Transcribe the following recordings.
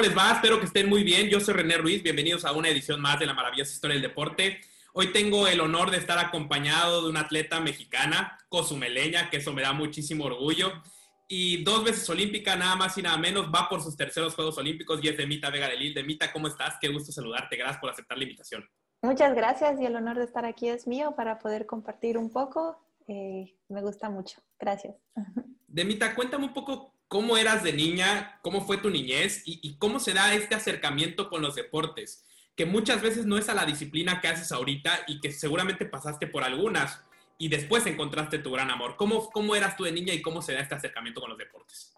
¿cómo les va? Espero que estén muy bien. Yo soy René Ruiz, bienvenidos a una edición más de la maravillosa historia del deporte. Hoy tengo el honor de estar acompañado de una atleta mexicana, cozumeleña, que eso me da muchísimo orgullo. Y dos veces olímpica, nada más y nada menos, va por sus terceros Juegos Olímpicos y es Demita Vega de Lil. Demita, ¿cómo estás? Qué gusto saludarte. Gracias por aceptar la invitación. Muchas gracias y el honor de estar aquí es mío para poder compartir un poco. Eh, me gusta mucho. Gracias. Demita, cuéntame un poco cómo eras de niña, cómo fue tu niñez y, cómo se da este acercamiento con los deportes, que muchas veces no es a la disciplina que haces ahorita y que seguramente pasaste por algunas y después encontraste tu gran amor. ¿Cómo, cómo eras tú de niña y cómo se da este acercamiento con los deportes?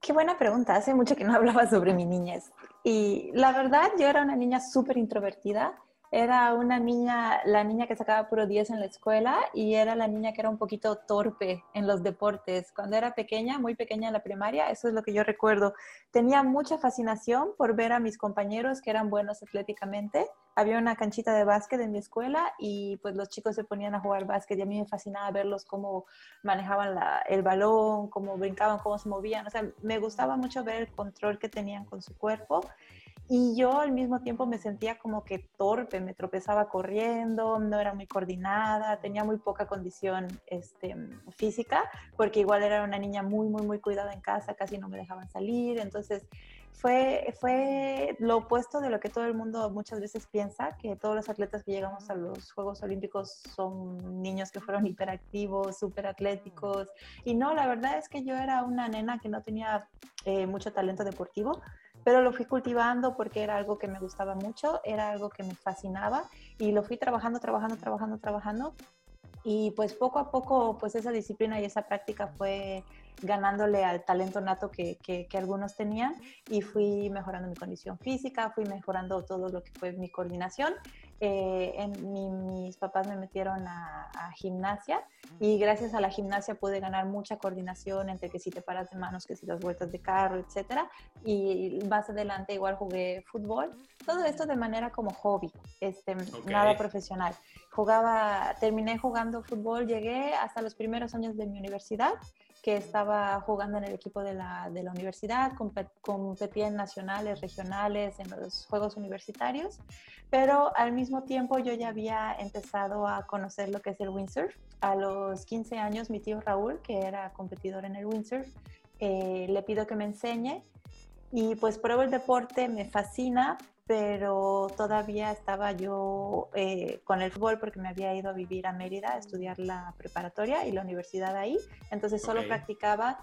Qué buena pregunta. Hace mucho que no hablaba sobre mi niñez. Y la verdad, yo era una niña súper introvertida era una niña, la niña que sacaba puro 10 en la escuela y era la niña que era un poquito torpe en los deportes. Cuando era pequeña, muy pequeña en la primaria, eso es lo que yo recuerdo. Tenía mucha fascinación por ver a mis compañeros que eran buenos atléticamente. Había una canchita de básquet en mi escuela y pues los chicos se ponían a jugar básquet y a mí me fascinaba verlos cómo manejaban el balón, cómo brincaban, cómo se movían. O sea, me gustaba mucho ver el control que tenían con su cuerpo y yo al mismo tiempo me sentía como que torpe, me tropezaba corriendo, no era muy coordinada, tenía muy poca condición este, física, porque igual era una niña muy, muy, muy cuidada en casa, casi no me dejaban salir. Entonces fue, fue lo opuesto de lo que todo el mundo muchas veces piensa, que todos los atletas que llegamos a los Juegos Olímpicos son niños que fueron hiperactivos, súper atléticos. Y no, la verdad es que yo era una nena que no tenía eh, mucho talento deportivo pero lo fui cultivando porque era algo que me gustaba mucho, era algo que me fascinaba y lo fui trabajando, trabajando, trabajando, trabajando. Y pues poco a poco, pues esa disciplina y esa práctica fue ganándole al talento nato que, que, algunos tenían y fui mejorando mi condición física, fui mejorando todo lo que fue mi coordinación. Eh, en mis papás me metieron a, gimnasia y gracias a la gimnasia pude ganar mucha coordinación entre que si te paras de manos, que si las vueltas de carro, etcétera. Y más adelante igual jugué fútbol. Todo esto de manera como hobby, este, nada profesional. Jugaba, terminé jugando fútbol, llegué hasta los primeros años de mi universidad que estaba jugando en el equipo de la, de la universidad, competía en nacionales, regionales, en los Juegos Universitarios, pero al mismo tiempo yo ya había empezado a conocer lo que es el windsurf. A los 15 años mi tío Raúl, que era competidor en el windsurf, eh, le pido que me enseñe y pues pruebo el deporte, me fascina, pero todavía estaba yo eh, con el fútbol porque me había ido a vivir a Mérida a estudiar la preparatoria y la universidad ahí. Entonces solo practicaba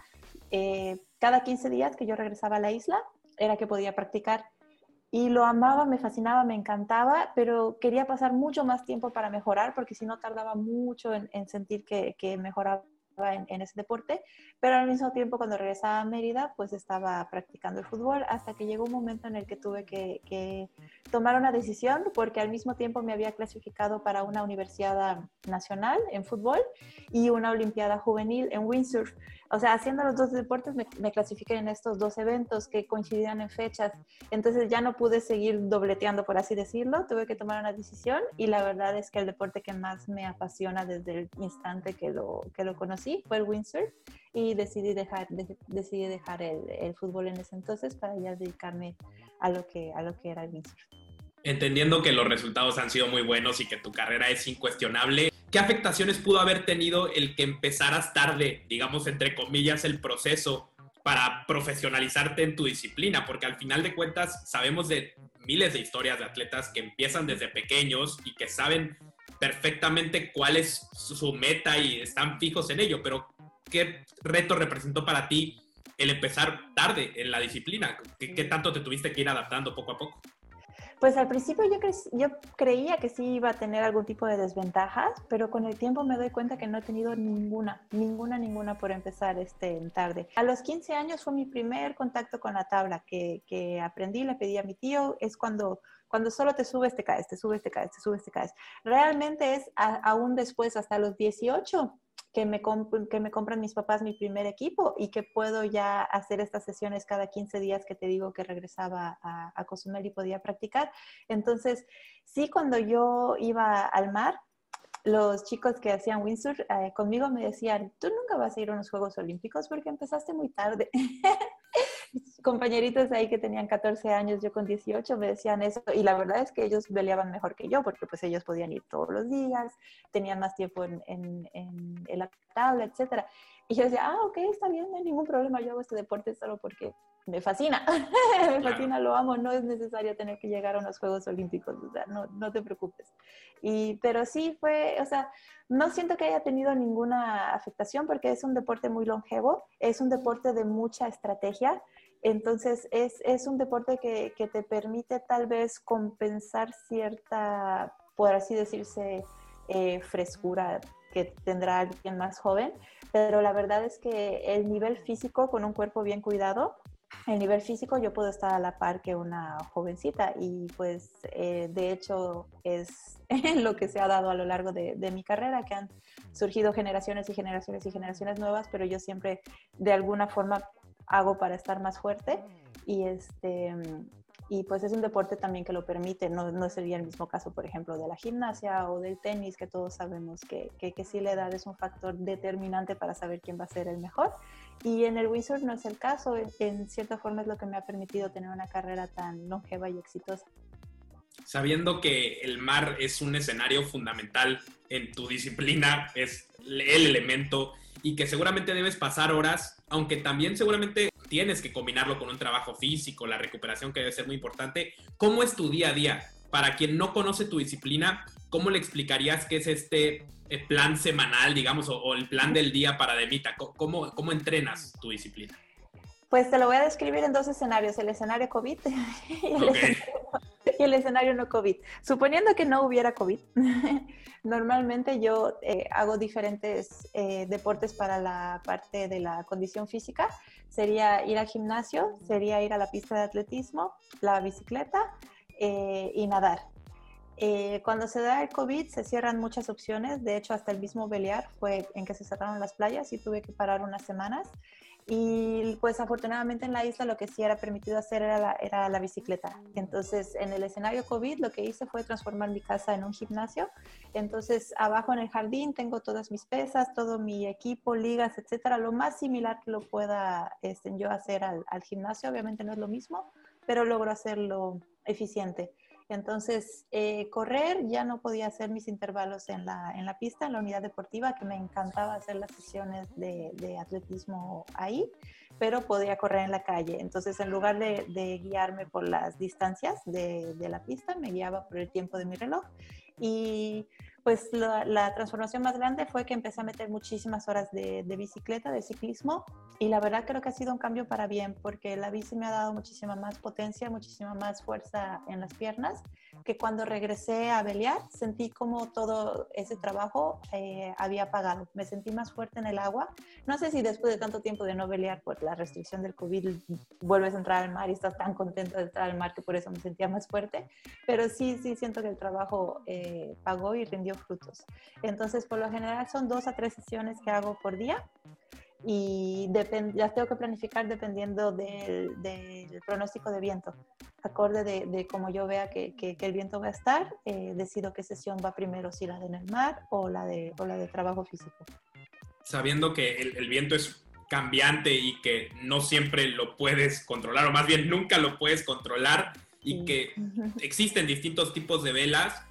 eh, cada 15 días que yo regresaba a la isla, era que podía practicar. Y lo amaba, me fascinaba, me encantaba, pero quería pasar mucho más tiempo para mejorar porque si no tardaba mucho en, sentir que, que mejoraba en, ese deporte, pero al mismo tiempo cuando regresaba a Mérida, pues estaba practicando el fútbol hasta que llegó un momento en el que tuve que, que tomar una decisión porque al mismo tiempo me había clasificado para una universidad nacional en fútbol y una olimpiada juvenil en windsurf. O sea, haciendo los dos deportes me, me clasifiqué en estos dos eventos que coincidían en fechas. Entonces ya no pude seguir dobleteando, por así decirlo. Tuve que tomar una decisión y la verdad es que el deporte que más me apasiona desde el instante que lo, que lo conocí fue el windsurf y decidí dejar, decidí dejar el, el, fútbol en ese entonces para ya dedicarme a lo que, a lo que era el windsurf. Entendiendo que los resultados han sido muy buenos y que tu carrera es incuestionable, ¿qué afectaciones pudo haber tenido el que empezaras tarde, digamos, entre comillas, el proceso para profesionalizarte en tu disciplina? Porque al final de cuentas sabemos de miles de historias de atletas que empiezan desde pequeños y que saben perfectamente cuál es su meta y están fijos en ello, pero ¿qué reto representó para ti el empezar tarde en la disciplina? ¿Qué, qué tanto te tuviste que ir adaptando poco a poco? Pues al principio yo, yo creía que sí iba a tener algún tipo de desventajas, pero con el tiempo me doy cuenta que no he tenido ninguna, ninguna, ninguna por empezar este, tarde. A los 15 años fue mi primer contacto con la tabla que, que aprendí, le pedí a mi tío, es cuando cuando solo te subes, te caes, te subes, te caes, te subes, te caes. Realmente es aún después, hasta los 18, que me, que me compran mis papás mi primer equipo y que puedo ya hacer estas sesiones cada 15 días que te digo que regresaba a, a Cozumel y podía practicar. Entonces, sí, cuando yo iba al mar, los chicos que hacían windsurf eh, conmigo me decían, tú nunca vas a ir a unos Juegos Olímpicos porque empezaste muy tarde. compañeritos ahí que tenían 14 años, yo con 18, me decían eso. Y la verdad es que ellos peleaban mejor que yo, porque pues ellos podían ir todos los días, tenían más tiempo en, en, en la tabla, etcétera. Y yo decía, ah, ok, está bien, no hay ningún problema, yo hago este deporte solo porque me fascina, me fascina, lo amo, no es necesario tener que llegar a unos Juegos Olímpicos, o sea, no, no te preocupes. Y, pero sí fue, o sea, no siento que haya tenido ninguna afectación porque es un deporte muy longevo, es un deporte de mucha estrategia, entonces es, es un deporte que, que te permite tal vez compensar cierta, por así decirse, eh, frescura que tendrá alguien más joven, pero la verdad es que el nivel físico con un cuerpo bien cuidado, el nivel físico yo puedo estar a la par que una jovencita y pues eh, de hecho es lo que se ha dado a lo largo de, de, mi carrera, que han surgido generaciones y generaciones y generaciones nuevas, pero yo siempre de alguna forma hago para estar más fuerte y este y pues es un deporte también que lo permite, no, no sería el mismo caso, por ejemplo, de la gimnasia o del tenis, que todos sabemos que, que, que, sí la edad es un factor determinante para saber quién va a ser el mejor. Y en el windsurf no es el caso, en, en cierta forma es lo que me ha permitido tener una carrera tan longeva y exitosa. Sabiendo que el mar es un escenario fundamental en tu disciplina, es el elemento y que seguramente debes pasar horas, aunque también seguramente tienes que combinarlo con un trabajo físico, la recuperación que debe ser muy importante. ¿Cómo es tu día a día? Para quien no conoce tu disciplina, ¿cómo le explicarías qué es este eh, plan semanal, digamos, o, el plan del día para Demita? ¿Cómo, ¿Cómo entrenas tu disciplina? Pues te lo voy a describir en dos escenarios, el escenario COVID y el, okay. escenario, y el escenario no COVID. Suponiendo que no hubiera COVID, normalmente yo eh, hago diferentes eh, deportes para la parte de la condición física. Sería ir al gimnasio, sería ir a la pista de atletismo, la bicicleta eh, y nadar. Eh, cuando se da el COVID se cierran muchas opciones, de hecho hasta el mismo Beliar fue en que se cerraron las playas y tuve que parar unas semanas. Y pues afortunadamente en la isla lo que sí era permitido hacer era la, era la bicicleta. Entonces en el escenario COVID lo que hice fue transformar mi casa en un gimnasio. Entonces abajo en el jardín tengo todas mis pesas, todo mi equipo, ligas, etcétera, lo más similar que lo pueda este, yo hacer al, al gimnasio. Obviamente no es lo mismo, pero logro hacerlo eficiente. Entonces, eh, correr ya no podía hacer mis intervalos en la, en la pista, en la unidad deportiva, que me encantaba hacer las sesiones de, de atletismo ahí, pero podía correr en la calle. Entonces, en lugar de, de guiarme por las distancias de, de, la pista, me guiaba por el tiempo de mi reloj. Y pues la, transformación más grande fue que empecé a meter muchísimas horas de, bicicleta, de ciclismo, y la verdad creo que ha sido un cambio para bien, porque la bici me ha dado muchísima más potencia, muchísima más fuerza en las piernas, que cuando regresé a Beliar sentí como todo ese trabajo eh, había pagado. Me sentí más fuerte en el agua. No sé si después de tanto tiempo de no Beliar por la restricción del COVID vuelves a entrar al mar y estás tan contento de entrar al mar que por eso me sentía más fuerte, pero sí, sí siento que el trabajo eh, pagó y rindió frutos. Entonces, por lo general son dos a tres sesiones que hago por día y las tengo que planificar dependiendo del, del, pronóstico de viento. Acorde de, de cómo yo vea que, que, que, el viento va a estar, eh, decido qué sesión va primero, si la de en el mar o la de, o la de trabajo físico. Sabiendo que el, el viento es cambiante y que no siempre lo puedes controlar, o más bien nunca lo puedes controlar, y sí. que existen distintos tipos de velas,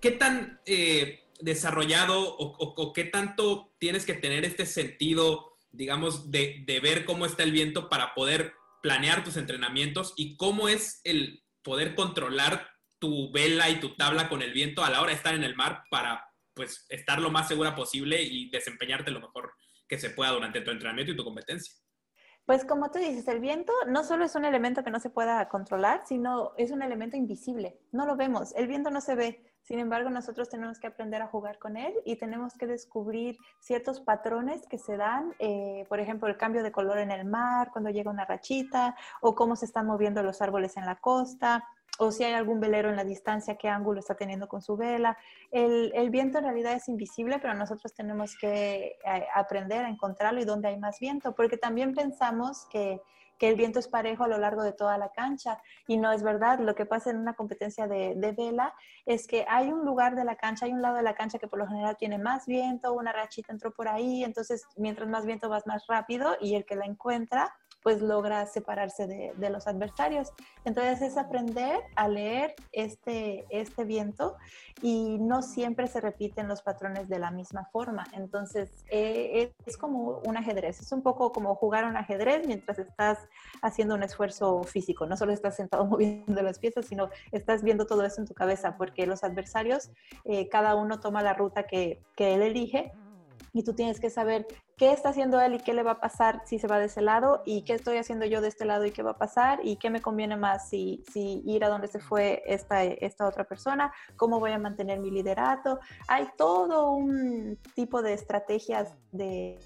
¿qué tan eh, desarrollado o, qué tanto tienes que tener este sentido, digamos, de, de, ver cómo está el viento para poder planear tus entrenamientos y cómo es el poder controlar tu vela y tu tabla con el viento a la hora de estar en el mar para pues estar lo más segura posible y desempeñarte lo mejor que se pueda durante tu entrenamiento y tu competencia? Pues como tú dices, el viento no solo es un elemento que no se pueda controlar, sino es un elemento invisible. No lo vemos, el viento no se ve. Sin embargo, nosotros tenemos que aprender a jugar con él y tenemos que descubrir ciertos patrones que se dan, eh, por ejemplo, el cambio de color en el mar, cuando llega una rachita, o cómo se están moviendo los árboles en la costa, o si hay algún velero en la distancia, qué ángulo está teniendo con su vela. El, el viento en realidad es invisible, pero nosotros tenemos que eh, aprender a encontrarlo y dónde hay más viento, porque también pensamos que que el viento es parejo a lo largo de toda la cancha y no es verdad. Lo que pasa en una competencia de, vela es que hay un lugar de la cancha, hay un lado de la cancha que por lo general tiene más viento, una rachita entró por ahí, entonces mientras más viento vas más rápido y el que la encuentra pues logra separarse de, de, los adversarios. Entonces es aprender a leer este, este viento y no siempre se repiten los patrones de la misma forma. Entonces eh, es como un ajedrez, es un poco como jugar un ajedrez mientras estás haciendo un esfuerzo físico, no solo estás sentado moviendo las piezas, sino estás viendo todo eso en tu cabeza, porque los adversarios, eh, cada uno toma la ruta que, que él elige y tú tienes que saber qué está haciendo él y qué le va a pasar si se va de ese lado y qué estoy haciendo yo de este lado y qué va a pasar y qué me conviene más si, si ir a donde se fue esta, esta otra persona, cómo voy a mantener mi liderato. Hay todo un tipo de estrategias de,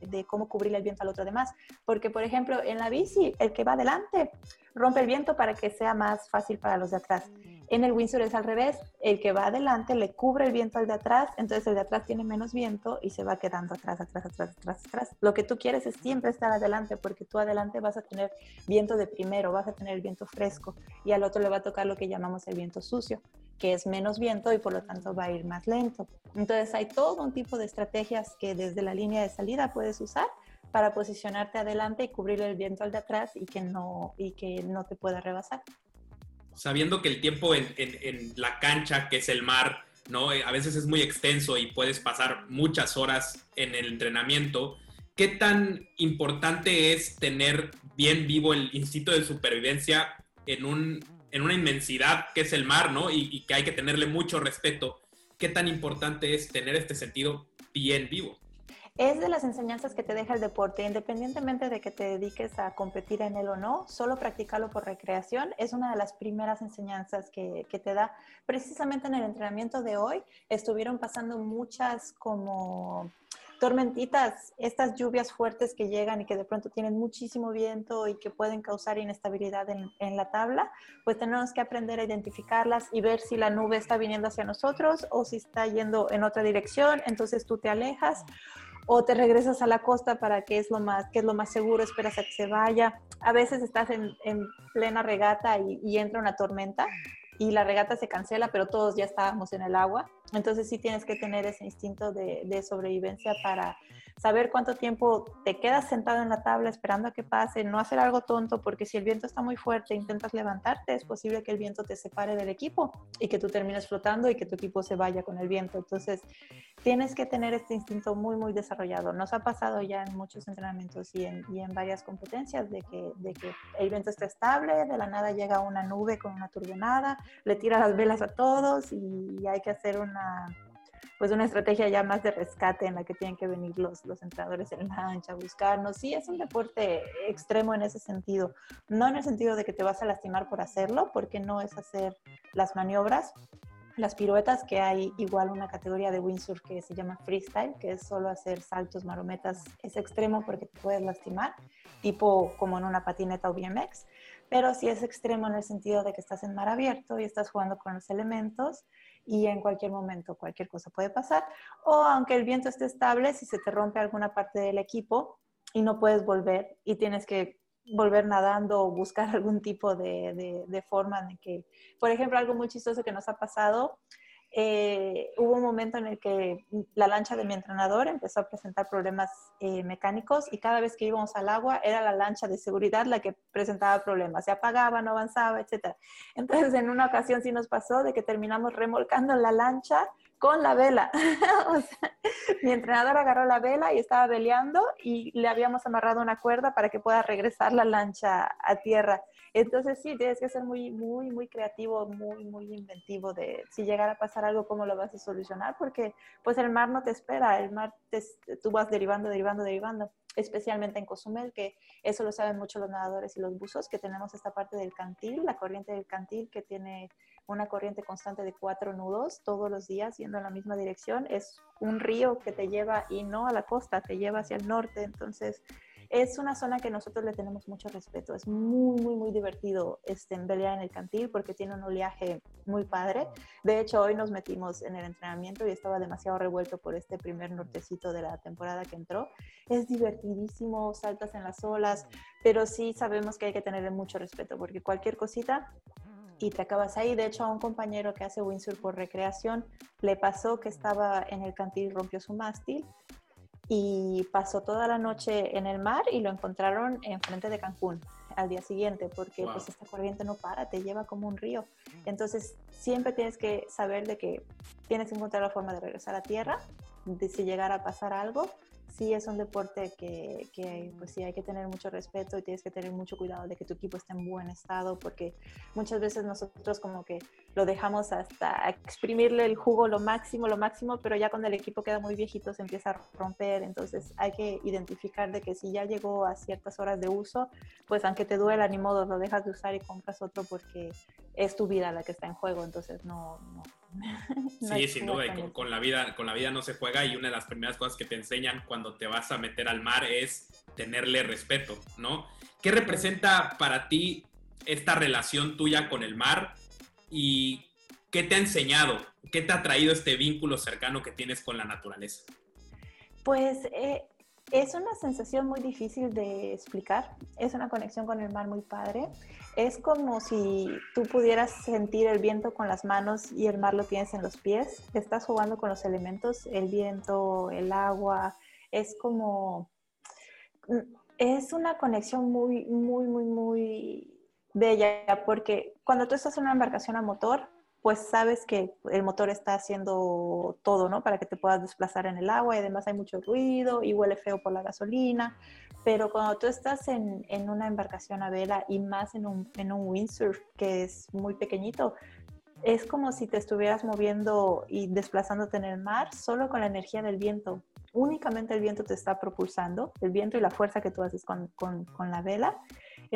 de cómo cubrir el viento al otro demás. Porque, por ejemplo, en la bici, el que va adelante rompe el viento para que sea más fácil para los de atrás. En el windsurf es al revés, el que va adelante le cubre el viento al de atrás, entonces el de atrás tiene menos viento y se va quedando atrás, atrás, atrás, atrás, atrás. Lo que tú quieres es siempre estar adelante porque tú adelante vas a tener viento de primero, vas a tener el viento fresco y al otro le va a tocar lo que llamamos el viento sucio, que es menos viento y por lo tanto va a ir más lento. Entonces hay todo un tipo de estrategias que desde la línea de salida puedes usar para posicionarte adelante y cubrir el viento al de atrás y que no, y que no te pueda rebasar sabiendo que el tiempo en, la cancha, que es el mar, ¿no? Eh, a veces es muy extenso y puedes pasar muchas horas en el entrenamiento. ¿Qué tan importante es tener bien vivo el instinto de supervivencia en, un, en una inmensidad que es el mar, ¿no? Y, y que hay que tenerle mucho respeto. ¿Qué tan importante es tener este sentido bien vivo? Es de las enseñanzas que te deja el deporte, independientemente de que te dediques a competir en él o no, solo practicarlo por recreación es una de las primeras enseñanzas que, que, te da. Precisamente en el entrenamiento de hoy estuvieron pasando muchas como tormentitas, estas lluvias fuertes que llegan y que de pronto tienen muchísimo viento y que pueden causar inestabilidad en, en la tabla, pues tenemos que aprender a identificarlas y ver si la nube está viniendo hacia nosotros o si está yendo en otra dirección, entonces tú te alejas o te regresas a la costa para que es lo más, que es lo más seguro, esperas a que se vaya. A veces estás en, en plena regata y, y, entra una tormenta y la regata se cancela, pero todos ya estábamos en el agua. Entonces sí tienes que tener ese instinto de, de sobrevivencia para saber cuánto tiempo te quedas sentado en la tabla esperando a que pase, no hacer algo tonto, porque si el viento está muy fuerte e intentas levantarte, es posible que el viento te separe del equipo y que tú termines flotando y que tu equipo se vaya con el viento. Entonces, tienes que tener este instinto muy, muy desarrollado. Nos ha pasado ya en muchos entrenamientos y en, y en varias competencias de que, de que el viento está estable, de la nada llega una nube con una turbinada, le tira las velas a todos y hay que hacer una pues una estrategia ya más de rescate en la que tienen que venir los, los entrenadores en lancha a buscarnos. Sí, es un deporte extremo en ese sentido, no en el sentido de que te vas a lastimar por hacerlo, porque no es hacer las maniobras, las piruetas, que hay igual una categoría de windsurf que se llama freestyle, que es solo hacer saltos, marometas, es extremo porque te puedes lastimar, tipo como en una patineta o BMX, pero sí es extremo en el sentido de que estás en mar abierto y estás jugando con los elementos y en cualquier momento cualquier cosa puede pasar. O aunque el viento esté estable, si se te rompe alguna parte del equipo y no puedes volver y tienes que volver nadando o buscar algún tipo de, de, de forma de que, por ejemplo, algo muy chistoso que nos ha pasado eh, hubo un momento en el que la lancha de mi entrenador empezó a presentar problemas eh, mecánicos y cada vez que íbamos al agua era la lancha de seguridad la que presentaba problemas, se apagaba, no avanzaba, etc. Entonces en una ocasión sí nos pasó de que terminamos remolcando la lancha con la vela. mi entrenador agarró la vela y estaba veleando y le habíamos amarrado una cuerda para que pueda regresar la lancha a tierra. Entonces sí, tienes que ser muy, muy, muy creativo, muy, muy inventivo de si llegara a pasar algo, cómo lo vas a solucionar, porque pues el mar no te espera, el mar te, tú vas derivando, derivando, derivando, especialmente en Cozumel, que eso lo saben mucho los nadadores y los buzos, que tenemos esta parte del cantil, la corriente del cantil que tiene una corriente constante de cuatro nudos todos los días yendo en la misma dirección. Es un río que te lleva y no a la costa, te lleva hacia el norte. Entonces, es una zona que nosotros le tenemos mucho respeto. Es muy, muy, muy divertido este, pelear en el cantil porque tiene un oleaje muy padre. De hecho, hoy nos metimos en el entrenamiento y estaba demasiado revuelto por este primer nortecito de la temporada que entró. Es divertidísimo, saltas en las olas, pero sí sabemos que hay que tenerle mucho respeto porque cualquier cosita y te acabas ahí. De hecho, a un compañero que hace windsurf por recreación le pasó que estaba en el cantil y rompió su mástil y pasó toda la noche en el mar y lo encontraron enfrente de Cancún al día siguiente, porque pues esta corriente no para, te lleva como un río. Entonces siempre tienes que saber de que tienes que encontrar la forma de regresar a tierra, de si llegara a pasar algo, sí es un deporte que, que, pues sí hay que tener mucho respeto y tienes que tener mucho cuidado de que tu equipo esté en buen estado porque muchas veces nosotros como que lo dejamos hasta exprimirle el jugo lo máximo, lo máximo, pero ya cuando el equipo queda muy viejito se empieza a romper, entonces hay que identificar de que si ya llegó a ciertas horas de uso, pues aunque te duela ni modo, lo dejas de usar y compras otro porque es tu vida la que está en juego, entonces no, no sí, sin duda, con, la vida, con la vida no se juega y una de las primeras cosas que te enseñan cuando te vas a meter al mar es tenerle respeto, ¿no? ¿Qué representa para ti esta relación tuya con el mar y qué te ha enseñado? ¿Qué te ha traído este vínculo cercano que tienes con la naturaleza? Pues eh, es una sensación muy difícil de explicar, es una conexión con el mar muy padre. Es como si tú pudieras sentir el viento con las manos y el mar lo tienes en los pies. Estás jugando con los elementos, el viento, el agua. Es como... Es una conexión muy, muy, muy, muy bella porque cuando tú estás en una embarcación a motor, pues sabes que el motor está haciendo todo, ¿no? Para que te puedas desplazar en el agua y además hay mucho ruido y huele feo por la gasolina. Pero cuando tú estás en, en una embarcación a vela y más en un, en un windsurf que es muy pequeñito, es como si te estuvieras moviendo y desplazándote en el mar solo con la energía del viento. Únicamente el viento te está propulsando, el viento y la fuerza que tú haces con, con, con la vela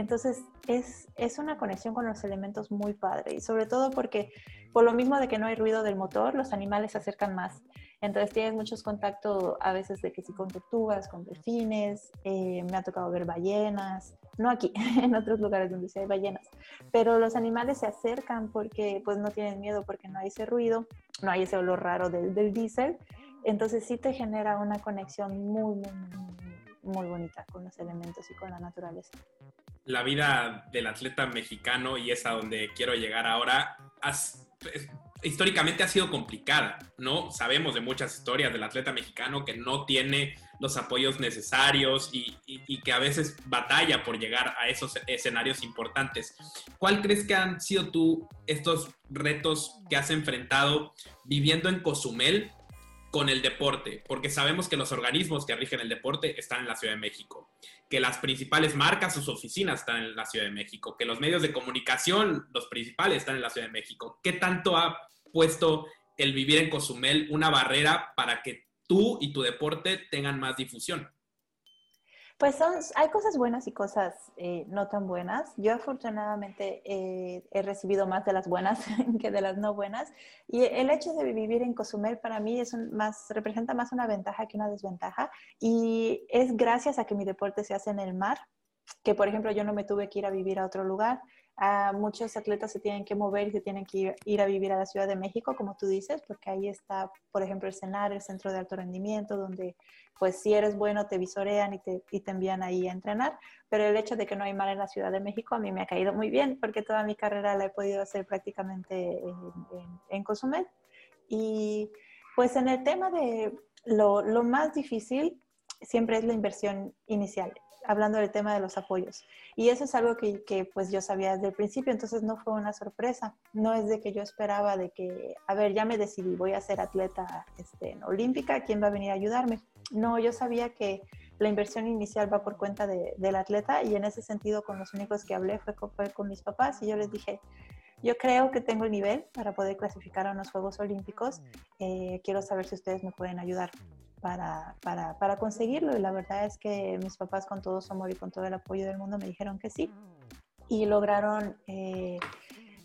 entonces es, es una conexión con los elementos muy padre y sobre todo porque por lo mismo de que no hay ruido del motor, los animales se acercan más. Entonces tienes muchos contactos a veces de que si con tortugas, con delfines, eh, me ha tocado ver ballenas, no aquí, en otros lugares donde sí hay ballenas, pero los animales se acercan porque pues no tienen miedo porque no hay ese ruido, no hay ese olor raro del, del diésel, entonces sí te genera una conexión muy, muy, muy, muy bonita con los elementos y con la naturaleza la vida del atleta mexicano, y es a donde quiero llegar ahora, históricamente ha sido complicada, ¿no? Sabemos de muchas historias del atleta mexicano que no tiene los apoyos necesarios y, y, que a veces batalla por llegar a esos escenarios importantes. ¿Cuál crees que han sido tú estos retos que has enfrentado viviendo en Cozumel con el deporte, porque sabemos que los organismos que rigen el deporte están en la Ciudad de México, que las principales marcas, sus oficinas están en la Ciudad de México, que los medios de comunicación, los principales, están en la Ciudad de México. ¿Qué tanto ha puesto el vivir en Cozumel una barrera para que tú y tu deporte tengan más difusión? Pues son, hay cosas buenas y cosas eh, no tan buenas. Yo afortunadamente eh, he recibido más de las buenas que de las no buenas. Y el hecho de vivir en Cozumel para mí es más, representa más una ventaja que una desventaja. Y es gracias a que mi deporte se hace en el mar, que por ejemplo yo no me tuve que ir a vivir a otro lugar muchos atletas se tienen que mover y se tienen que ir, a vivir a la Ciudad de México, como tú dices, porque ahí está, por ejemplo, el CENAR, el Centro de Alto Rendimiento, donde pues si eres bueno te visorean y te, y te envían ahí a entrenar, pero el hecho de que no hay mar en la Ciudad de México a mí me ha caído muy bien, porque toda mi carrera la he podido hacer prácticamente en, en, Cozumel. Y pues en el tema de lo, lo más difícil siempre es la inversión inicial hablando del tema de los apoyos. Y eso es algo que, que, pues yo sabía desde el principio, entonces no fue una sorpresa. No es de que yo esperaba de que, a ver, ya me decidí, voy a ser atleta este, olímpica, ¿quién va a venir a ayudarme? No, yo sabía que la inversión inicial va por cuenta de, del atleta y en ese sentido con los únicos que hablé fue con, fue con mis papás y yo les dije, yo creo que tengo el nivel para poder clasificar a unos Juegos Olímpicos. Eh, quiero saber si ustedes me pueden ayudar para, para, para, conseguirlo. Y la verdad es que mis papás con todo su amor y con todo el apoyo del mundo me dijeron que sí. Y lograron eh,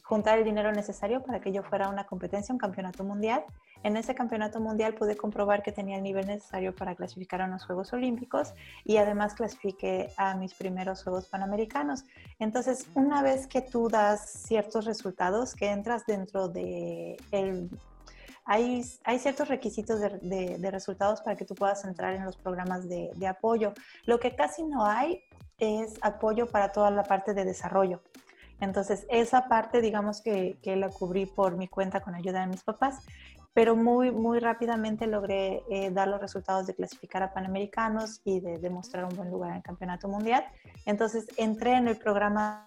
juntar el dinero necesario para que yo fuera a una competencia, un campeonato mundial. En ese campeonato mundial pude comprobar que tenía el nivel necesario para clasificar a unos Juegos Olímpicos y además clasifiqué a mis primeros Juegos Panamericanos. Entonces, una vez que tú das ciertos resultados, que entras dentro de el hay, ciertos requisitos de, resultados para que tú puedas entrar en los programas de, apoyo. Lo que casi no hay es apoyo para toda la parte de desarrollo. Entonces, esa parte, digamos que, que la cubrí por mi cuenta con ayuda de mis papás. pero muy, muy rápidamente logré eh, dar los resultados de clasificar a Panamericanos y de demostrar un buen lugar en el Campeonato Mundial. Entonces entré en el programa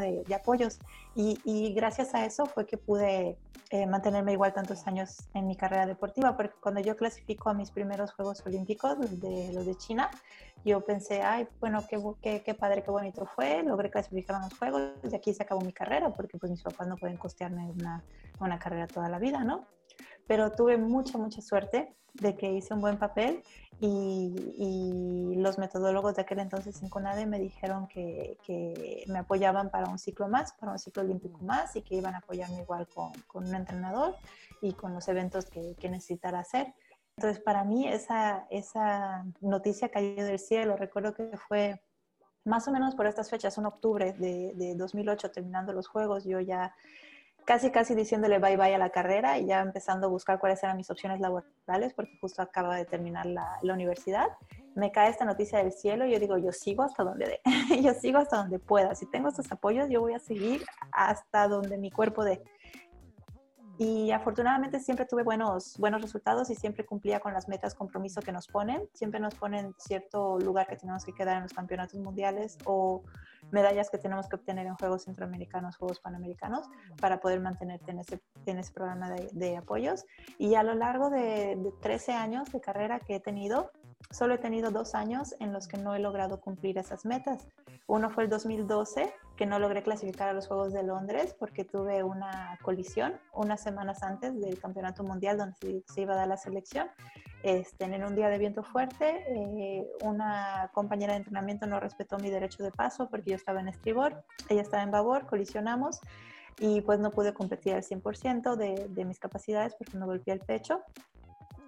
de, apoyos y, gracias a eso fue que pude eh, mantenerme igual tantos años en mi carrera deportiva, porque cuando yo clasifico a mis primeros Juegos Olímpicos, de los de China, yo pensé, ay, bueno, qué, qué, qué, padre, qué bonito fue, logré clasificar a los Juegos y aquí se acabó mi carrera, porque pues mis papás no pueden costearme una, una carrera toda la vida, ¿no? Pero tuve mucha, mucha suerte de que hice un buen papel y, los metodólogos de aquel entonces en CONADE me dijeron que, me apoyaban para un ciclo más, para un ciclo olímpico más y que iban a apoyarme igual con, un entrenador y con los eventos que, necesitara hacer. Entonces, para mí esa, esa noticia cayó del cielo. Recuerdo que fue más o menos por estas fechas, en octubre de, de 2008, terminando los Juegos, yo ya casi casi diciéndole bye bye a la carrera y ya empezando a buscar cuáles eran mis opciones laborales porque justo acaba de terminar la, universidad. Me cae esta noticia del cielo y yo digo, yo sigo hasta donde dé, yo sigo hasta donde pueda. Si tengo estos apoyos, yo voy a seguir hasta donde mi cuerpo dé. Y afortunadamente siempre tuve buenos, buenos resultados y siempre cumplía con las metas compromiso que nos ponen. Siempre nos ponen cierto lugar que tenemos que quedar en los campeonatos mundiales o medallas que tenemos que obtener en Juegos Centroamericanos, Juegos Panamericanos, para poder mantenerte en ese, en ese programa de, de apoyos. Y a lo largo de, de 13 años de carrera que he tenido, solo he tenido dos años en los que no he logrado cumplir esas metas. Uno fue el 2012, que no logré clasificar a los Juegos de Londres porque tuve una colisión unas semanas antes del Campeonato Mundial donde se, iba a dar la selección. Este, en un día de viento fuerte, eh, una compañera de entrenamiento no respetó mi derecho de paso porque yo estaba en estribor, ella estaba en babor, colisionamos y pues no pude competir al 100% de, mis capacidades porque me golpeé el pecho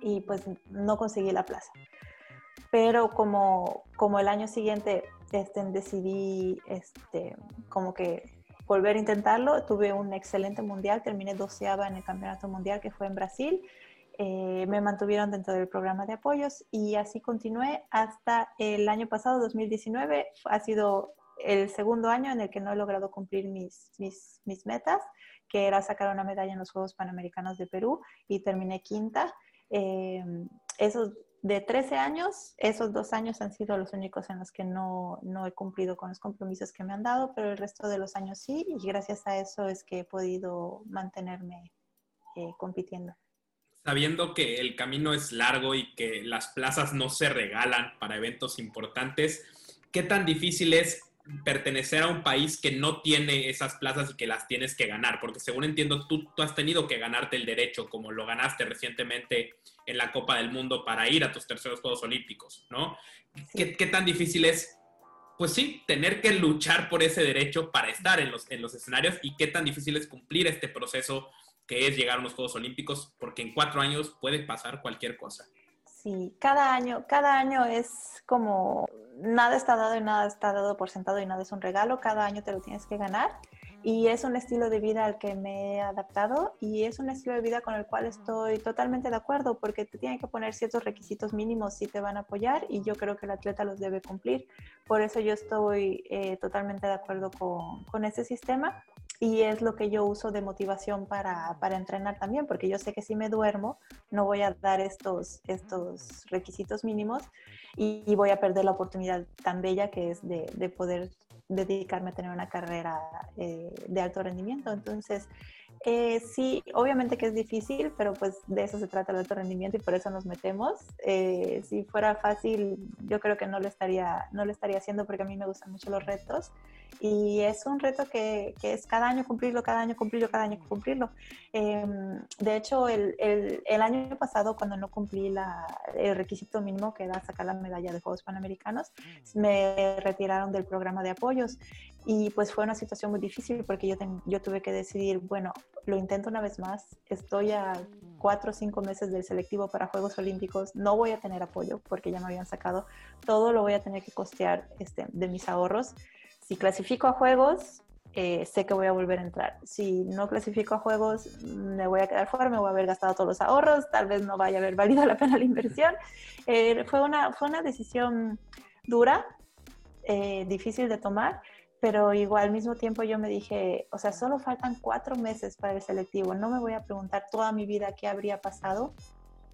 y pues no conseguí la plaza pero como, como el año siguiente este, decidí este, como que volver a intentarlo, tuve un excelente mundial, terminé doceava en el campeonato mundial que fue en Brasil, eh, me mantuvieron dentro del programa de apoyos y así continué hasta el año pasado, 2019, ha sido el segundo año en el que no he logrado cumplir mis, mis, mis metas, que era sacar una medalla en los Juegos Panamericanos de Perú y terminé quinta. Eh, esos de 13 años, esos dos años han sido los únicos en los que no, no, he cumplido con los compromisos que me han dado, pero el resto de los años sí, y gracias a eso es que he podido mantenerme eh, compitiendo. Sabiendo que el camino es largo y que las plazas no se regalan para eventos importantes, ¿qué tan difícil es pertenecer a un país que no tiene esas plazas y que las tienes que ganar, porque según entiendo, tú, tú, has tenido que ganarte el derecho, como lo ganaste recientemente en la Copa del Mundo para ir a tus terceros Juegos Olímpicos, ¿no? ¿Qué, tan difícil es, pues sí, tener que luchar por ese derecho para estar en los, en los escenarios y qué tan difícil es cumplir este proceso que es llegar a los Juegos Olímpicos, porque en cuatro años puede pasar cualquier cosa. Sí, cada año, cada año es como nada está dado y nada está dado por sentado y nada es un regalo, cada año te lo tienes que ganar y es un estilo de vida al que me he adaptado y es un estilo de vida con el cual estoy totalmente de acuerdo porque te tienen que poner ciertos requisitos mínimos si te van a apoyar y yo creo que el atleta los debe cumplir. Por eso yo estoy eh, totalmente de acuerdo con, con ese sistema y es lo que yo uso de motivación para, para, entrenar también, porque yo sé que si me duermo no voy a dar estos, estos requisitos mínimos y, voy a perder la oportunidad tan bella que es de, de poder dedicarme a tener una carrera eh, de alto rendimiento. Entonces, eh, sí, obviamente que es difícil, pero pues de eso se trata el alto rendimiento y por eso nos metemos. Eh, si fuera fácil, yo creo que no lo, estaría, no lo estaría haciendo porque a mí me gustan mucho los retos y es un reto que, que es cada año cumplirlo, cada año cumplirlo, cada año cumplirlo. Em, de hecho, el, el, el, año pasado, cuando no cumplí la, el requisito mínimo que era sacar la medalla de Juegos Panamericanos, me retiraron del programa de apoyos y pues fue una situación muy difícil porque yo, yo tuve que decidir, bueno, lo intento una vez más, estoy a cuatro o cinco meses del selectivo para Juegos Olímpicos, no voy a tener apoyo porque ya me habían sacado, todo lo voy a tener que costear este, de mis ahorros. Si clasifico a Juegos, eh, sé que voy a volver a entrar. Si no clasifico a Juegos, me voy a quedar fuera, me voy a haber gastado todos los ahorros, tal vez no vaya a haber valido la pena la inversión. Eh, fue, una, fue una decisión dura, eh, difícil de tomar, pero igual al mismo tiempo yo me dije, o sea, solo faltan cuatro meses para el selectivo, no me voy a preguntar toda mi vida qué habría pasado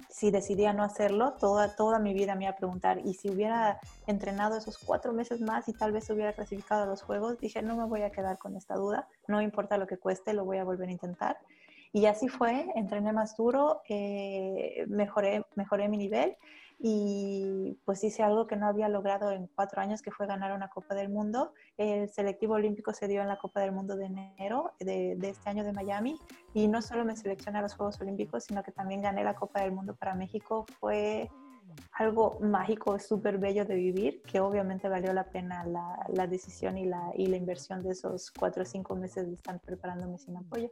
si decidía no hacerlo, toda, toda mi vida me iba a preguntar, y si hubiera entrenado esos cuatro meses más y tal vez hubiera clasificado a los juegos, dije, no me voy a quedar con esta duda, no importa lo que cueste, lo voy a volver a intentar. Y así fue, entrené más duro, eh, mejoré, mejoré mi nivel y pues hice algo que no había logrado en cuatro años, que fue ganar una Copa del Mundo. El selectivo olímpico se dio en la Copa del Mundo de enero de, este año de Miami y no solo me seleccioné a los Juegos Olímpicos, sino que también gané la Copa del Mundo para México. Fue algo mágico, súper bello de vivir, que obviamente valió la pena la, decisión y la inversión de esos cuatro o cinco meses de estar preparándome sin apoyo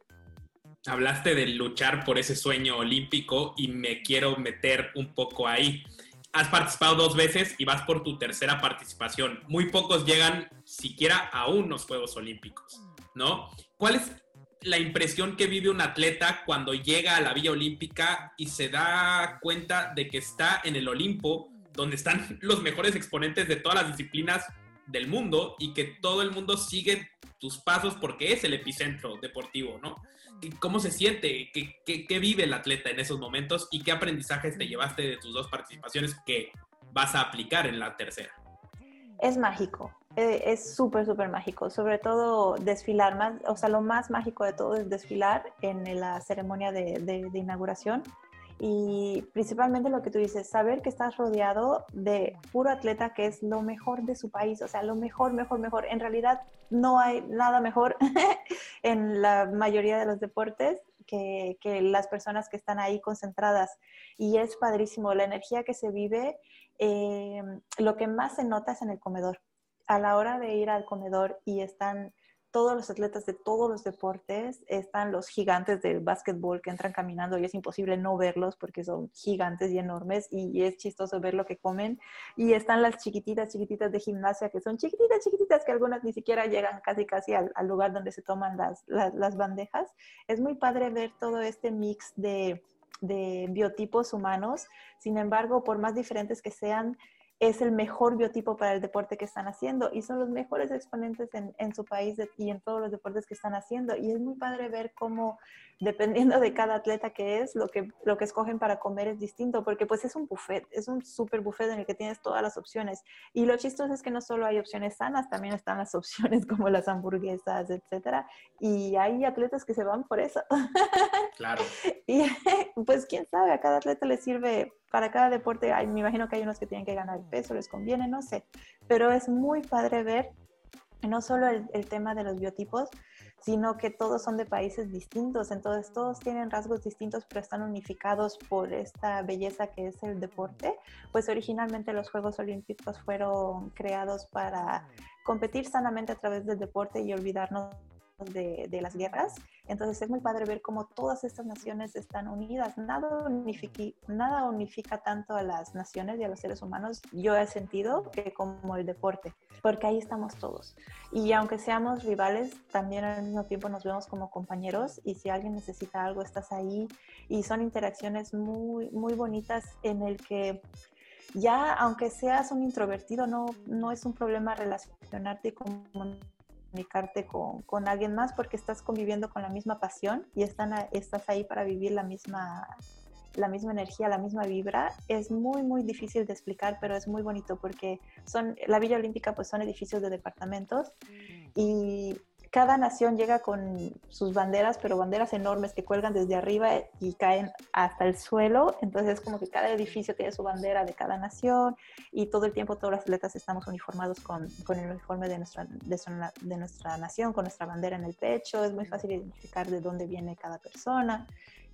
hablaste de luchar por ese sueño olímpico y me quiero meter un poco ahí. Has participado dos veces y vas por tu tercera participación. Muy pocos llegan siquiera a unos Juegos Olímpicos, ¿no? ¿Cuál es la impresión que vive un atleta cuando llega a la Villa Olímpica y se da cuenta de que está en el Olimpo, donde están los mejores exponentes de todas las disciplinas del mundo y que todo el mundo sigue tus pasos porque es el epicentro deportivo, ¿no? ¿Cómo se siente? ¿Qué, vive el atleta en esos momentos? ¿Y qué aprendizajes te llevaste de tus dos participaciones que vas a aplicar en la tercera? Es mágico, eh, es súper, súper mágico. Sobre todo desfilar, más, o sea, lo más mágico de todo es desfilar en la ceremonia de inauguración y principalmente lo que tú dices, saber que estás rodeado de puro atleta que es lo mejor de su país, o sea, lo mejor, mejor, mejor. En realidad no hay nada mejor en la mayoría de los deportes que, que, las personas que están ahí concentradas. Y es padrísimo, la energía que se vive, eh, lo que más se nota es en el comedor. A la hora de ir al comedor y están todos los atletas de todos los deportes, están los gigantes del básquetbol que entran caminando y es imposible no verlos porque son gigantes y enormes y es chistoso ver lo que comen. Y están las chiquititas, chiquititas de gimnasia que son chiquititas, chiquititas que algunas ni siquiera llegan casi, casi al, lugar donde se toman las, las, bandejas. Es muy padre ver todo este mix de, de biotipos humanos. Sin embargo, por más diferentes que sean, es el mejor biotipo para el deporte que están haciendo y son los mejores exponentes en, en su país y en todos los deportes que están haciendo. Y es muy padre ver cómo, dependiendo de cada atleta que es, lo que, lo que escogen para comer es distinto, porque pues es un buffet, es un super buffet en el que tienes todas las opciones. Y lo chistoso es que no solo hay opciones sanas, también están las opciones como las hamburguesas, etcétera. Y hay atletas que se van por eso. Claro. y pues quién sabe, a cada atleta le sirve para cada deporte, hay, me imagino que hay unos que tienen que ganar peso, les conviene, no sé, pero es muy padre ver no solo el, el, tema de los biotipos, sino que todos son de países distintos, entonces todos tienen rasgos distintos, pero están unificados por esta belleza que es el deporte. Pues originalmente los Juegos Olímpicos fueron creados para competir sanamente a través del deporte y olvidarnos de, las guerras. Entonces es muy padre ver cómo todas estas naciones están unidas. Nada, nada unifica tanto a las naciones y a los seres humanos, yo he sentido, que como el deporte, porque ahí estamos todos. Y aunque seamos rivales, también al mismo tiempo nos vemos como compañeros y si alguien necesita algo, estás ahí. Y son interacciones muy, muy bonitas en el que ya aunque seas un introvertido, no, no es un problema relacionarte con comunicarte con, con, alguien más porque estás conviviendo con la misma pasión y están estás ahí para vivir la misma, la misma energía, la misma vibra. Es muy, muy difícil de explicar, pero es muy bonito porque son, la Villa Olímpica pues son edificios de departamentos y cada nación llega con sus banderas, pero banderas enormes que cuelgan desde arriba y caen hasta el suelo. Entonces es como que cada edificio tiene su bandera de cada nación y todo el tiempo todos los atletas estamos uniformados con, el uniforme de nuestra, de, nuestra nación, con nuestra bandera en el pecho. Es muy fácil identificar de dónde viene cada persona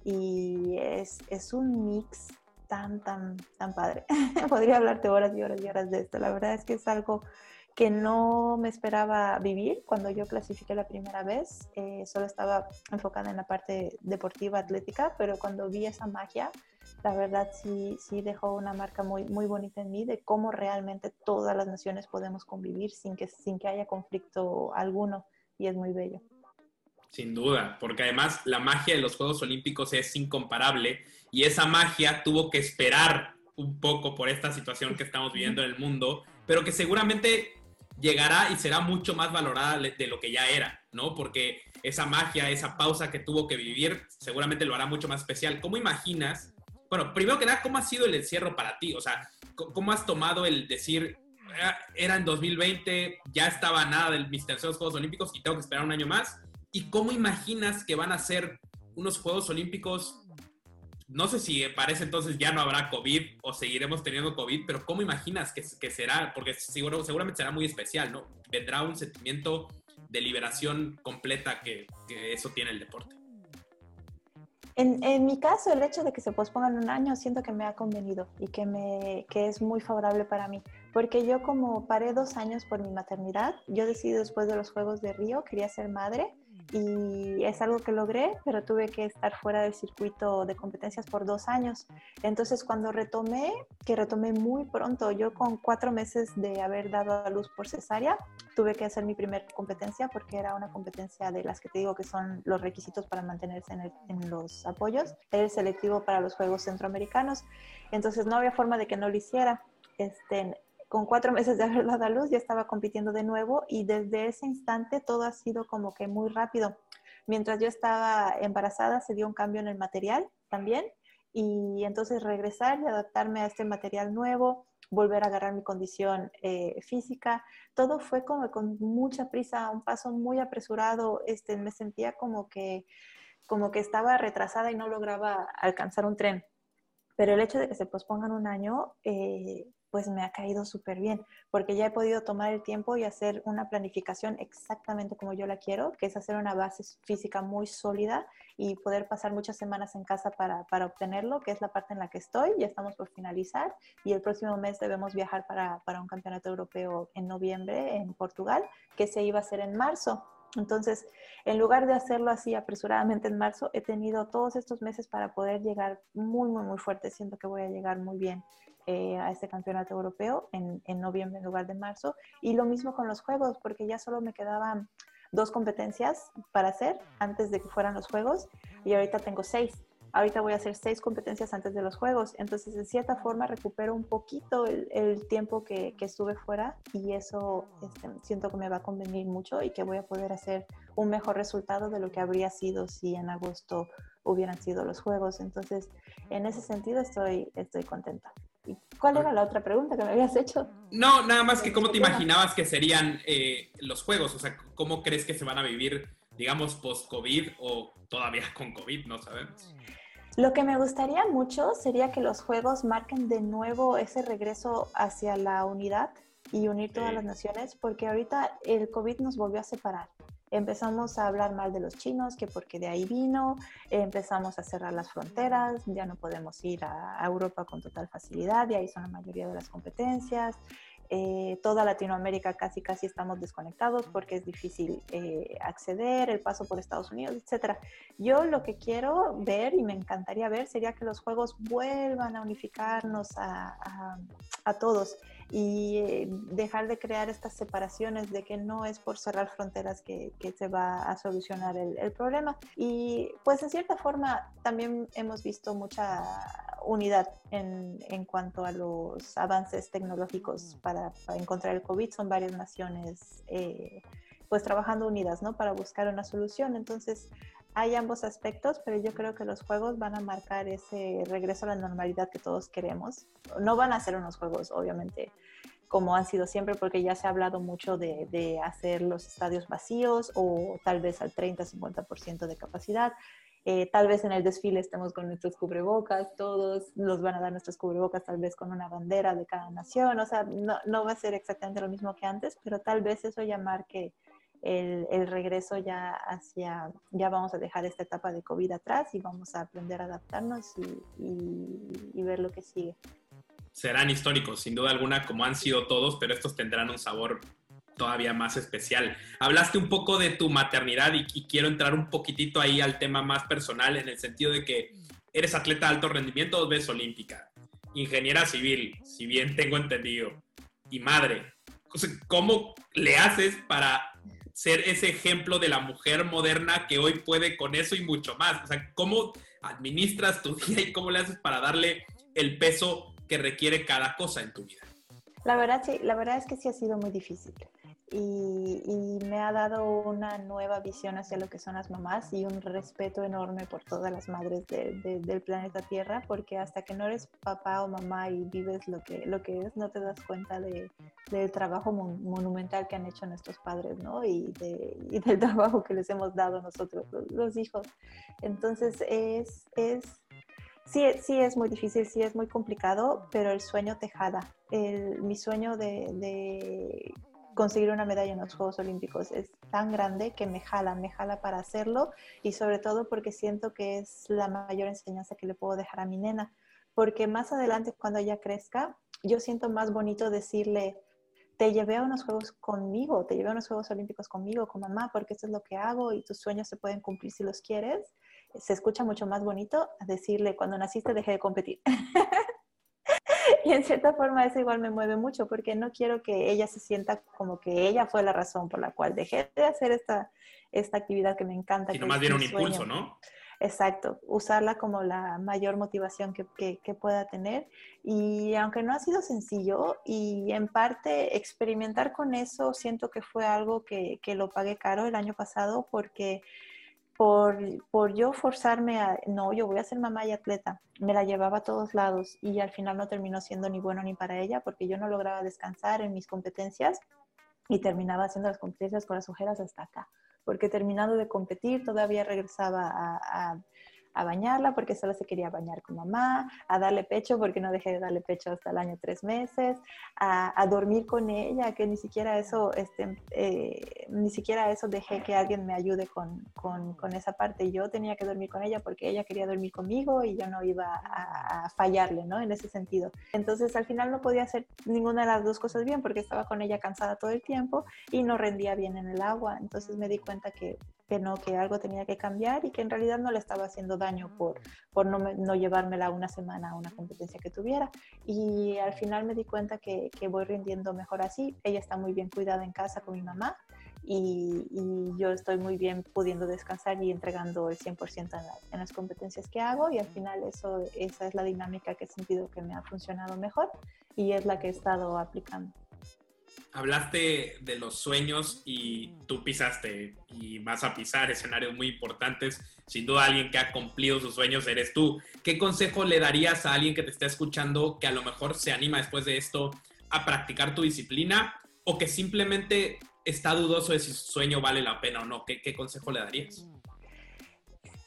y es, es un mix tan, tan, tan padre. Podría hablarte horas y horas y horas de esto. La verdad es que es algo que no me esperaba vivir cuando yo clasifiqué la primera vez. Eh, solo estaba enfocada en la parte deportiva, atlética, pero cuando vi esa magia, la verdad sí, sí dejó una marca muy, muy bonita en mí de cómo realmente todas las naciones podemos convivir sin que, sin que haya conflicto alguno y es muy bello. Sin duda, porque además la magia de los Juegos Olímpicos es incomparable y esa magia tuvo que esperar un poco por esta situación que estamos viviendo en el mundo, pero que seguramente llegará y será mucho más valorada de lo que ya era, ¿no? Porque esa magia, esa pausa que tuvo que vivir, seguramente lo hará mucho más especial. ¿Cómo imaginas? Bueno, primero que nada, ¿cómo ha sido el encierro para ti? O sea, ¿cómo has tomado el decir, ah, era en 2020, ya estaba nada de mis terceros Juegos Olímpicos y tengo que esperar un año más? ¿Y cómo imaginas que van a ser unos Juegos Olímpicos no sé si para ese entonces ya no habrá COVID o seguiremos teniendo COVID, pero ¿cómo imaginas que, será? Porque seguro, seguramente será muy especial, ¿no? Vendrá un sentimiento de liberación completa que, eso tiene el deporte. En, en, mi caso, el hecho de que se pospongan un año siento que me ha convenido y que, me, que es muy favorable para mí, porque yo como paré dos años por mi maternidad, yo decidí después de los Juegos de Río, quería ser madre y es algo que logré, pero tuve que estar fuera del circuito de competencias por dos años. Entonces cuando retomé, que retomé muy pronto, yo con cuatro meses de haber dado a luz por cesárea, tuve que hacer mi primera competencia porque era una competencia de las que te digo que son los requisitos para mantenerse en, los apoyos, era el selectivo para los Juegos Centroamericanos. Entonces no había forma de que no lo hiciera. Este, con cuatro meses de haber dado a luz ya estaba compitiendo de nuevo y desde ese instante todo ha sido como que muy rápido. Mientras yo estaba embarazada se dio un cambio en el material también y entonces regresar y adaptarme a este material nuevo, volver a agarrar mi condición eh, física, todo fue como con mucha prisa, un paso muy apresurado, este, me sentía como que, como que estaba retrasada y no lograba alcanzar un tren. Pero el hecho de que se pospongan un año, eh, pues me ha caído súper bien, porque ya he podido tomar el tiempo y hacer una planificación exactamente como yo la quiero, que es hacer una base física muy sólida y poder pasar muchas semanas en casa para, para obtenerlo, que es la parte en la que estoy, ya estamos por finalizar y el próximo mes debemos viajar para, para un campeonato europeo en noviembre en Portugal, que se iba a hacer en marzo. Entonces, en lugar de hacerlo así apresuradamente en marzo, he tenido todos estos meses para poder llegar muy, muy, muy fuerte. Siento que voy a llegar muy bien eh, a este campeonato europeo en, en, noviembre en lugar de marzo. Y lo mismo con los juegos, porque ya solo me quedaban dos competencias para hacer antes de que fueran los juegos y ahorita tengo seis. Ahorita voy a hacer seis competencias antes de los juegos. Entonces, de cierta forma, recupero un poquito el, el tiempo que, que, estuve fuera y eso este, siento que me va a convenir mucho y que voy a poder hacer un mejor resultado de lo que habría sido si en agosto hubieran sido los juegos. Entonces, en ese sentido, estoy, estoy contenta. ¿Cuál era la otra pregunta que me habías hecho? No, nada más que cómo te imaginabas que serían eh, los juegos, o sea, cómo crees que se van a vivir, digamos, post-COVID o todavía con COVID, no sabemos. Lo que me gustaría mucho sería que los juegos marquen de nuevo ese regreso hacia la unidad y unir todas las naciones, porque ahorita el COVID nos volvió a separar empezamos a hablar mal de los chinos, que porque de ahí vino, empezamos a cerrar las fronteras, ya no podemos ir a, Europa con total facilidad, y ahí son la mayoría de las competencias. Eh, toda Latinoamérica casi casi estamos desconectados porque es difícil eh, acceder, el paso por Estados Unidos, etc. Yo lo que quiero ver y me encantaría ver sería que los juegos vuelvan a unificarnos a, a todos y eh, dejar de crear estas separaciones de que no es por cerrar fronteras que, que se va a solucionar el, el, problema. Y pues en cierta forma también hemos visto mucha unidad en, en cuanto a los avances tecnológicos para, para, encontrar el COVID. Son varias naciones eh, pues trabajando unidas, ¿no? Para buscar una solución. Entonces, hay ambos aspectos, pero yo creo que los juegos van a marcar ese regreso a la normalidad que todos queremos. No van a ser unos juegos, obviamente, como han sido siempre, porque ya se ha hablado mucho de, de hacer los estadios vacíos o tal vez al 30-50% de capacidad. Eh, tal vez en el desfile estemos con nuestros cubrebocas, todos nos van a dar nuestros cubrebocas tal vez con una bandera de cada nación, o sea, no, no va a ser exactamente lo mismo que antes, pero tal vez eso ya marque el, regreso ya hacia, ya vamos a dejar esta etapa de COVID atrás y vamos a aprender a adaptarnos y, ver lo que sigue. Serán históricos, sin duda alguna, como han sido todos, pero estos tendrán un sabor todavía más especial. Hablaste un poco de tu maternidad y, y, quiero entrar un poquitito ahí al tema más personal en el sentido de que eres atleta de alto rendimiento dos veces olímpica, ingeniera civil, si bien tengo entendido, y madre. ¿Cómo le haces para ser ese ejemplo de la mujer moderna que hoy puede con eso y mucho más. O sea, ¿cómo administras tu día y cómo le haces para darle el peso que requiere cada cosa en tu vida? La verdad, sí, la verdad es que sí ha sido muy difícil. Y, me ha dado una nueva visión hacia lo que son las mamás y un respeto enorme por todas las madres del planeta Tierra, porque hasta que no eres papá o mamá y vives lo que, lo que es, no te das cuenta de, del trabajo monumental que han hecho nuestros padres, ¿no? Y, del trabajo que les hemos dado nosotros, los, hijos. Entonces, es, es Sí, sí es muy difícil, sí es muy complicado, pero el sueño te jala. El, mi sueño de, de, conseguir una medalla en los Juegos Olímpicos es tan grande que me jala, me jala para hacerlo y sobre todo porque siento que es la mayor enseñanza que le puedo dejar a mi nena. Porque más adelante, cuando ella crezca, yo siento más bonito decirle, te llevé a unos Juegos conmigo, te llevé a unos Juegos Olímpicos conmigo, con mamá, porque esto es lo que hago y tus sueños se pueden cumplir si los quieres. Se escucha mucho más bonito decirle, cuando naciste dejé de competir. y en cierta forma eso igual me mueve mucho porque no quiero que ella se sienta como que ella fue la razón por la cual dejé de hacer esta, esta actividad que me encanta. Sino más bien un impulso, ¿no? Exacto, usarla como la mayor motivación que, que, pueda tener. Y aunque no ha sido sencillo y en parte experimentar con eso, siento que fue algo que, que lo pagué caro el año pasado porque por, por, yo forzarme a, no, yo voy a ser mamá y atleta, me la llevaba a todos lados y al final no terminó siendo ni bueno ni para ella porque yo no lograba descansar en mis competencias y terminaba haciendo las competencias con las ojeras hasta acá, porque terminando de competir todavía regresaba a a bañarla porque solo se quería bañar con mamá, a darle pecho porque no dejé de darle pecho hasta el año tres meses, a, dormir con ella, que ni siquiera eso, este, eh, ni siquiera eso dejé que alguien me ayude con, con, con, esa parte. Yo tenía que dormir con ella porque ella quería dormir conmigo y yo no iba a, a fallarle, ¿no? En ese sentido. Entonces al final no podía hacer ninguna de las dos cosas bien porque estaba con ella cansada todo el tiempo y no rendía bien en el agua. Entonces me di cuenta que que no, que algo tenía que cambiar y que en realidad no le estaba haciendo daño por, por no, no llevármela una semana a una competencia que tuviera. Y al final me di cuenta que, que, voy rindiendo mejor así. Ella está muy bien cuidada en casa con mi mamá y, y yo estoy muy bien pudiendo descansar y entregando el 100% en, en, las competencias que hago y al final eso, esa es la dinámica que he sentido que me ha funcionado mejor y es la que he estado aplicando hablaste de los sueños y tú pisaste y vas a pisar escenarios muy importantes. Sin duda alguien que ha cumplido sus sueños eres tú. ¿Qué consejo le darías a alguien que te está escuchando que a lo mejor se anima después de esto a practicar tu disciplina o que simplemente está dudoso de si su sueño vale la pena o no? ¿Qué, qué consejo le darías?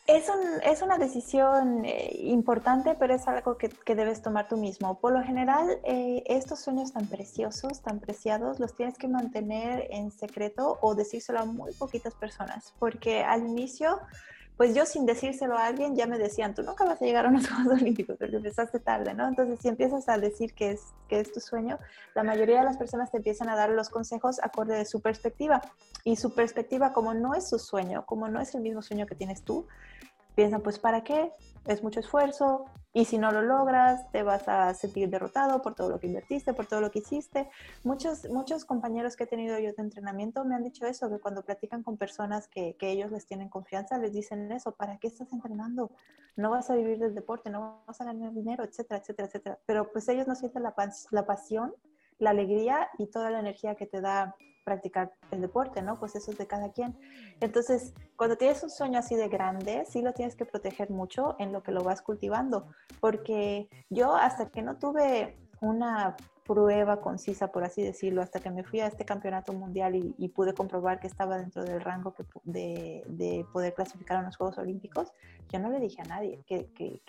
Es, un, es, una decisión eh, importante, pero es algo que, que, debes tomar tú mismo. Por lo general, eh, estos sueños tan preciosos, tan preciados, los tienes que mantener en secreto o decírselo a muy poquitas personas, porque al inicio pues yo sin decírselo a alguien ya me decían, tú nunca vas a llegar a unos Juegos Olímpicos porque empezaste tarde, ¿no? Entonces, si empiezas a decir que es, que es tu sueño, la mayoría de las personas te empiezan a dar los consejos acorde de su perspectiva. Y su perspectiva, como no es su sueño, como no es el mismo sueño que tienes tú, piensan, pues, ¿para qué? Es mucho esfuerzo y si no lo logras, te vas a sentir derrotado por todo lo que invertiste, por todo lo que hiciste. Muchos, muchos compañeros que he tenido yo de entrenamiento me han dicho eso, que cuando platican con personas que, que ellos les tienen confianza, les dicen eso, ¿para qué estás entrenando? No vas a vivir del deporte, no vas a ganar dinero, etcétera, etcétera, etcétera. Pero pues ellos no sienten la, la pasión, la alegría y toda la energía que te da practicar el deporte, ¿no? Pues eso es de cada quien. Entonces, cuando tienes un sueño así de grande, sí lo tienes que proteger mucho en lo que lo vas cultivando, porque yo hasta que no tuve una prueba concisa, por así decirlo, hasta que me fui a este campeonato mundial y, pude comprobar que estaba dentro del rango de, de, poder clasificar a los Juegos Olímpicos, yo no le dije a nadie que, que,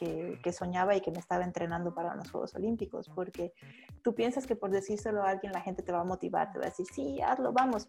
que, soñaba y que me estaba entrenando para los Juegos Olímpicos, porque tú piensas que por decírselo a alguien la gente te va a motivar, te va a decir, sí, hazlo, vamos,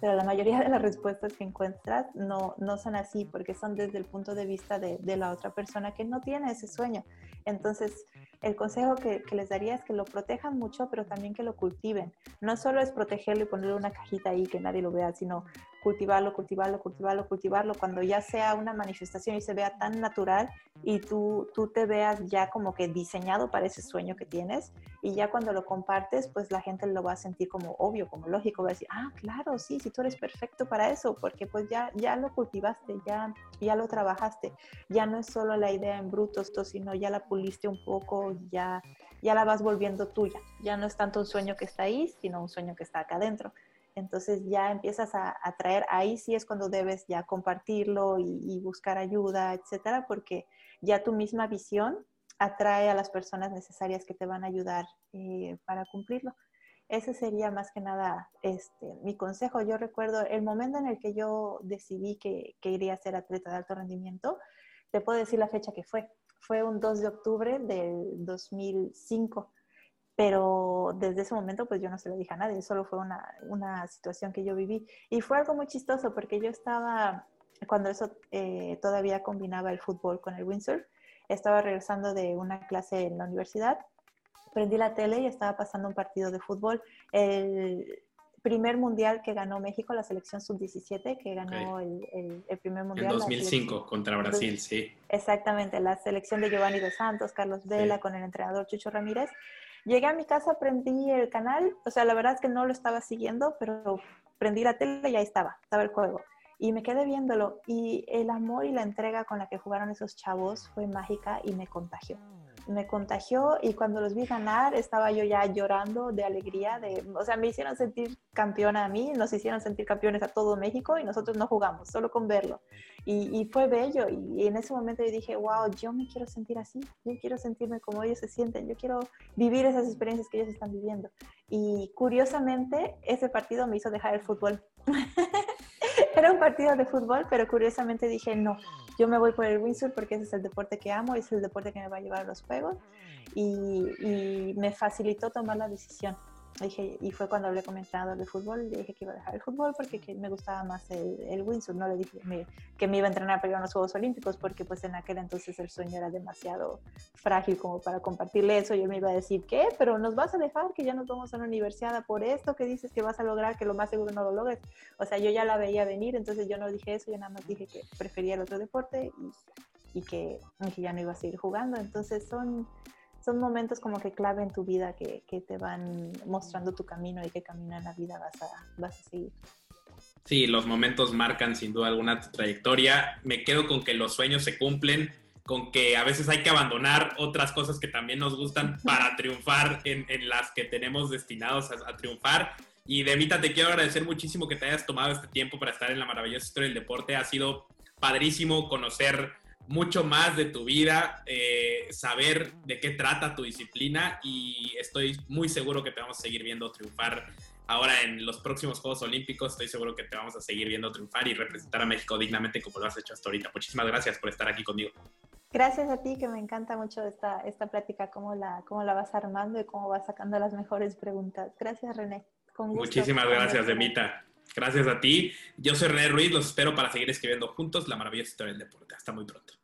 pero la mayoría de las respuestas que encuentras no, no son así porque son desde el punto de vista de, de, la otra persona que no tiene ese sueño. Entonces, el consejo que, les daría es que lo protejan mucho, pero también que lo cultiven. No solo es protegerlo y ponerle una cajita ahí que nadie lo vea, sino cultivarlo, cultivarlo, cultivarlo, cultivarlo, cuando ya sea una manifestación y se vea tan natural y tú, tú te veas ya como que diseñado para ese sueño que tienes y ya cuando lo compartes, pues la gente lo va a sentir como obvio, como lógico, va a decir, ah, claro, sí, sí, tú eres perfecto para eso, porque pues ya, ya lo cultivaste, ya, ya lo trabajaste, ya no es solo la idea en bruto, sino ya la puliste un poco, ya, ya la vas volviendo tuya, ya no es tanto un sueño que está ahí, sino un sueño que está acá adentro. Entonces ya empiezas a, traer, ahí sí es cuando debes ya compartirlo y, buscar ayuda, etcétera, porque ya tu misma visión atrae a las personas necesarias que te van a ayudar eh, para cumplirlo. Ese sería más que nada este, mi consejo. Yo recuerdo el momento en el que yo decidí que, que iría ser atleta de alto rendimiento, te puedo decir la fecha que fue. Fue un 2 de octubre del 2005 pero desde ese momento pues yo no se lo dije a nadie, solo fue una, una situación que yo viví. Y fue algo muy chistoso porque yo estaba, cuando eso eh, todavía combinaba el fútbol con el windsurf, estaba regresando de una clase en la universidad, prendí la tele y estaba pasando un partido de fútbol. El primer mundial que ganó México, la selección sub-17, que ganó el, el, primer mundial. En 2005 contra Brasil, sí. Exactamente, la selección de Giovanni Dos Santos, Carlos Vela, con el entrenador Chucho Ramírez. Llegué a mi casa, prendí el canal, o sea, la verdad es que no lo estaba siguiendo, pero prendí la tele y ahí estaba, estaba el juego. Y me quedé viéndolo y el amor y la entrega con la que jugaron esos chavos fue mágica y me contagió me contagió y cuando los vi ganar estaba yo ya llorando de alegría, de, o sea, me hicieron sentir campeona a mí, nos hicieron sentir campeones a todo México y nosotros no jugamos, solo con verlo. Y, y fue bello y, en ese momento yo dije, wow, yo me quiero sentir así, yo quiero sentirme como ellos se sienten, yo quiero vivir esas experiencias que ellos están viviendo. Y curiosamente, ese partido me hizo dejar el fútbol. Era un partido de fútbol, pero curiosamente dije, no, yo me voy por el windsurf porque ese es el deporte que amo, es el deporte que me va a llevar a los juegos y, y me facilitó tomar la decisión. Dije, y fue cuando hablé con mi entrenador de fútbol, le dije que iba a dejar el fútbol porque que me gustaba más el, el windsurf, no le dije que me iba a entrenar para ir a los Juegos Olímpicos porque pues en aquel entonces el sueño era demasiado frágil como para compartirle eso, yo me iba a decir, ¿qué? Pero nos vas a dejar que ya nos vamos a la universidad por esto que dices que vas a lograr, que lo más seguro no lo logres. O sea, yo ya la veía venir, entonces yo no dije eso, yo nada más dije que prefería el otro deporte y, y que, y que ya no iba a seguir jugando. Entonces son son momentos como que clave en tu vida que, que, te van mostrando tu camino y qué camino en la vida vas a, vas a seguir. Sí, los momentos marcan sin duda alguna tu trayectoria. Me quedo con que los sueños se cumplen, con que a veces hay que abandonar otras cosas que también nos gustan para triunfar en, en las que tenemos destinados a, a triunfar. Y Demita, te quiero agradecer muchísimo que te hayas tomado este tiempo para estar en la maravillosa historia del deporte. Ha sido padrísimo conocer mucho más de tu vida, eh, saber de qué trata tu disciplina y estoy muy seguro que te vamos a seguir viendo triunfar ahora en los próximos Juegos Olímpicos. Estoy seguro que te vamos a seguir viendo triunfar y representar a México dignamente como lo has hecho hasta ahorita. Muchísimas gracias por estar aquí conmigo. Gracias a ti, que me encanta mucho esta, esta plática, cómo la, cómo la vas armando y cómo vas sacando las mejores preguntas. Gracias, René. Muchísimas gracias, Demita. Gracias a ti. Yo soy René Ruiz, los espero para seguir escribiendo juntos la maravillosa historia del deporte. Hasta muy pronto.